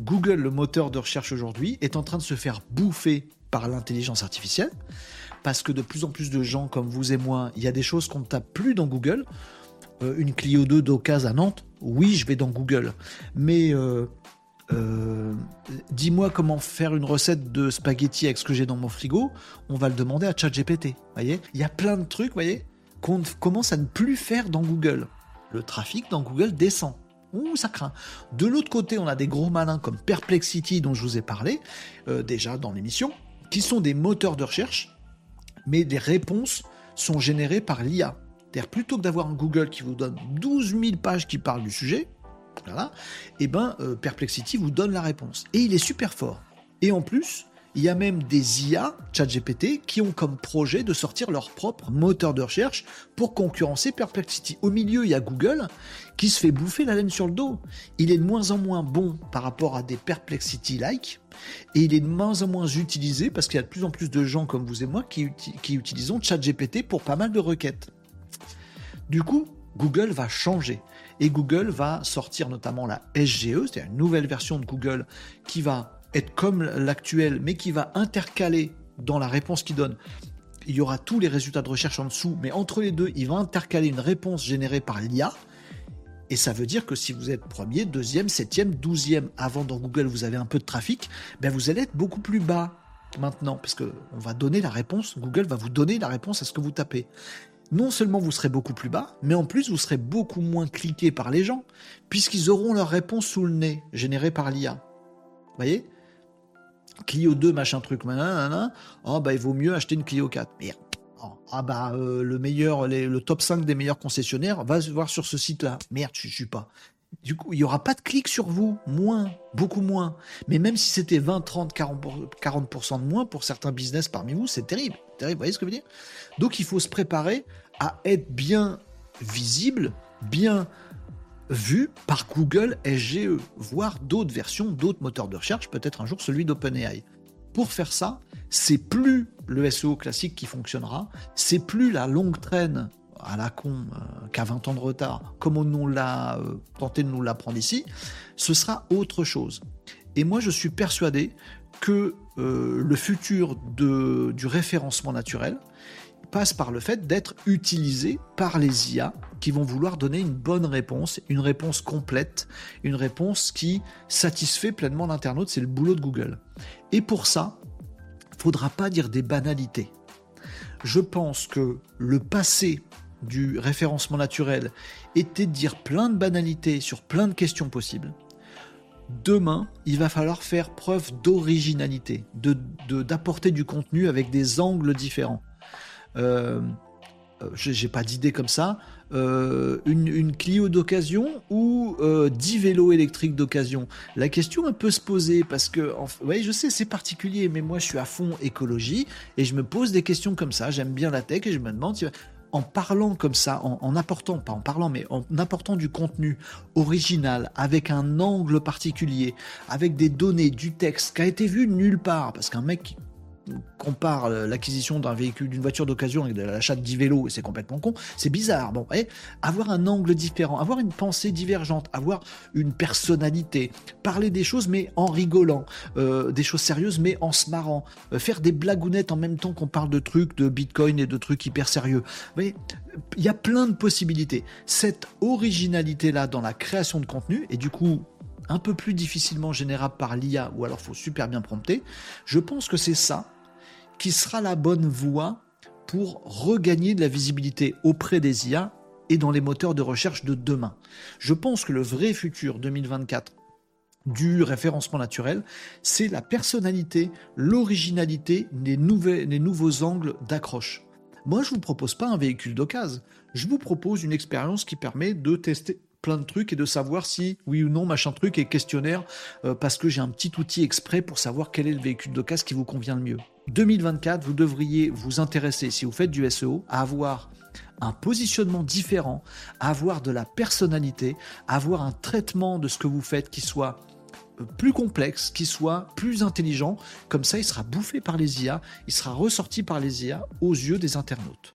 Google, le moteur de recherche aujourd'hui, est en train de se faire bouffer par l'intelligence artificielle, parce que de plus en plus de gens comme vous et moi, il y a des choses qu'on ne tape plus dans Google. Euh, une Clio 2 d'occasion à Nantes, oui, je vais dans Google. Mais euh, euh, dis-moi comment faire une recette de spaghetti avec ce que j'ai dans mon frigo, on va le demander à ChatGPT. Il y a plein de trucs, voyez, qu'on commence à ne plus faire dans Google. Le trafic dans Google descend. Ouh, ça craint. De l'autre côté, on a des gros malins comme Perplexity, dont je vous ai parlé déjà dans l'émission, qui sont des moteurs de recherche, mais les réponses sont générées par l'IA. C'est-à-dire, plutôt que d'avoir un Google qui vous donne 12 000 pages qui parlent du sujet, voilà, et eh ben, euh, Perplexity vous donne la réponse. Et il est super fort. Et en plus, il y a même des IA, ChatGPT, qui ont comme projet de sortir leur propre moteur de recherche pour concurrencer Perplexity. Au milieu, il y a Google qui se fait bouffer la laine sur le dos. Il est de moins en moins bon par rapport à des Perplexity-like, et il est de moins en moins utilisé parce qu'il y a de plus en plus de gens comme vous et moi qui, qui utilisons ChatGPT pour pas mal de requêtes. Du coup, Google va changer. Et Google va sortir notamment la SGE, c'est-à-dire une nouvelle version de Google qui va être comme l'actuel, mais qui va intercaler dans la réponse qu'il donne. Il y aura tous les résultats de recherche en dessous, mais entre les deux, il va intercaler une réponse générée par l'IA. Et ça veut dire que si vous êtes premier, deuxième, septième, douzième, avant dans Google, vous avez un peu de trafic, ben vous allez être beaucoup plus bas maintenant, parce qu'on va donner la réponse, Google va vous donner la réponse à ce que vous tapez non seulement vous serez beaucoup plus bas, mais en plus vous serez beaucoup moins cliqué par les gens, puisqu'ils auront leur réponse sous le nez, générée par l'IA. Vous voyez? Clio 2, machin truc, nanana, oh bah il vaut mieux acheter une Clio 4. Merde. Ah bah euh, le meilleur, le top 5 des meilleurs concessionnaires, va se voir sur ce site-là. Merde, je suis pas. Du coup, il n'y aura pas de clics sur vous, moins, beaucoup moins. Mais même si c'était 20, 30, 40%, 40 de moins pour certains business parmi vous, c'est terrible. terrible. Vous voyez ce que je veux dire? Donc il faut se préparer à être bien visible, bien vu par Google SGE, voire d'autres versions, d'autres moteurs de recherche, peut-être un jour celui d'OpenAI. Pour faire ça, c'est plus le SEO classique qui fonctionnera, c'est plus la longue traîne à la con, euh, qu'à 20 ans de retard, comme on nous l'a euh, tenté de nous l'apprendre ici, ce sera autre chose. Et moi, je suis persuadé que euh, le futur du référencement naturel passe par le fait d'être utilisé par les IA qui vont vouloir donner une bonne réponse, une réponse complète, une réponse qui satisfait pleinement l'internaute. C'est le boulot de Google. Et pour ça, faudra pas dire des banalités. Je pense que le passé du référencement naturel était de dire plein de banalités sur plein de questions possibles, demain, il va falloir faire preuve d'originalité, d'apporter du contenu avec des angles différents. Euh, euh j'ai pas d'idée comme ça. Euh, une, Clio d'occasion ou 10 euh, vélos électriques d'occasion? La question peut se poser parce que, oui, je sais, c'est particulier, mais moi je suis à fond écologie et je me pose des questions comme ça. J'aime bien la tech et je me demande en parlant comme ça, en, apportant, pas en parlant, mais en apportant du contenu original, avec un angle particulier, avec des données, du texte qui a été vu nulle part, parce qu'un mec compare l'acquisition d'un véhicule, d'une voiture d'occasion avec l'achat de 10 vélos, c'est complètement con, c'est bizarre. Bon, et avoir un angle différent, avoir une pensée divergente, avoir une personnalité, parler des choses mais en rigolant, euh, des choses sérieuses mais en se marrant, euh, faire des blagounettes en même temps qu'on parle de trucs, de bitcoin et de trucs hyper sérieux. Vous voyez, il y a plein de possibilités. Cette originalité-là dans la création de contenu, et du coup, un peu plus difficilement générable par l'IA, ou alors faut super bien prompter, je pense que c'est ça qui sera la bonne voie pour regagner de la visibilité auprès des IA et dans les moteurs de recherche de demain. Je pense que le vrai futur 2024 du référencement naturel, c'est la personnalité, l'originalité, les, nouveaux angles d'accroche. Moi, je ne vous propose pas un véhicule d'occasion, je vous propose une expérience qui permet de tester plein de trucs et de savoir si oui ou non machin truc est questionnaire euh, parce que j'ai un petit outil exprès pour savoir quel est le véhicule d'occasion qui vous convient le mieux. 2024, vous devriez vous intéresser, si vous faites du SEO, à avoir un positionnement différent, à avoir de la personnalité, à avoir un traitement de ce que vous faites qui soit euh, plus complexe, qui soit plus intelligent. Comme ça, il sera bouffé par les IA, il sera ressorti par les IA aux yeux des internautes.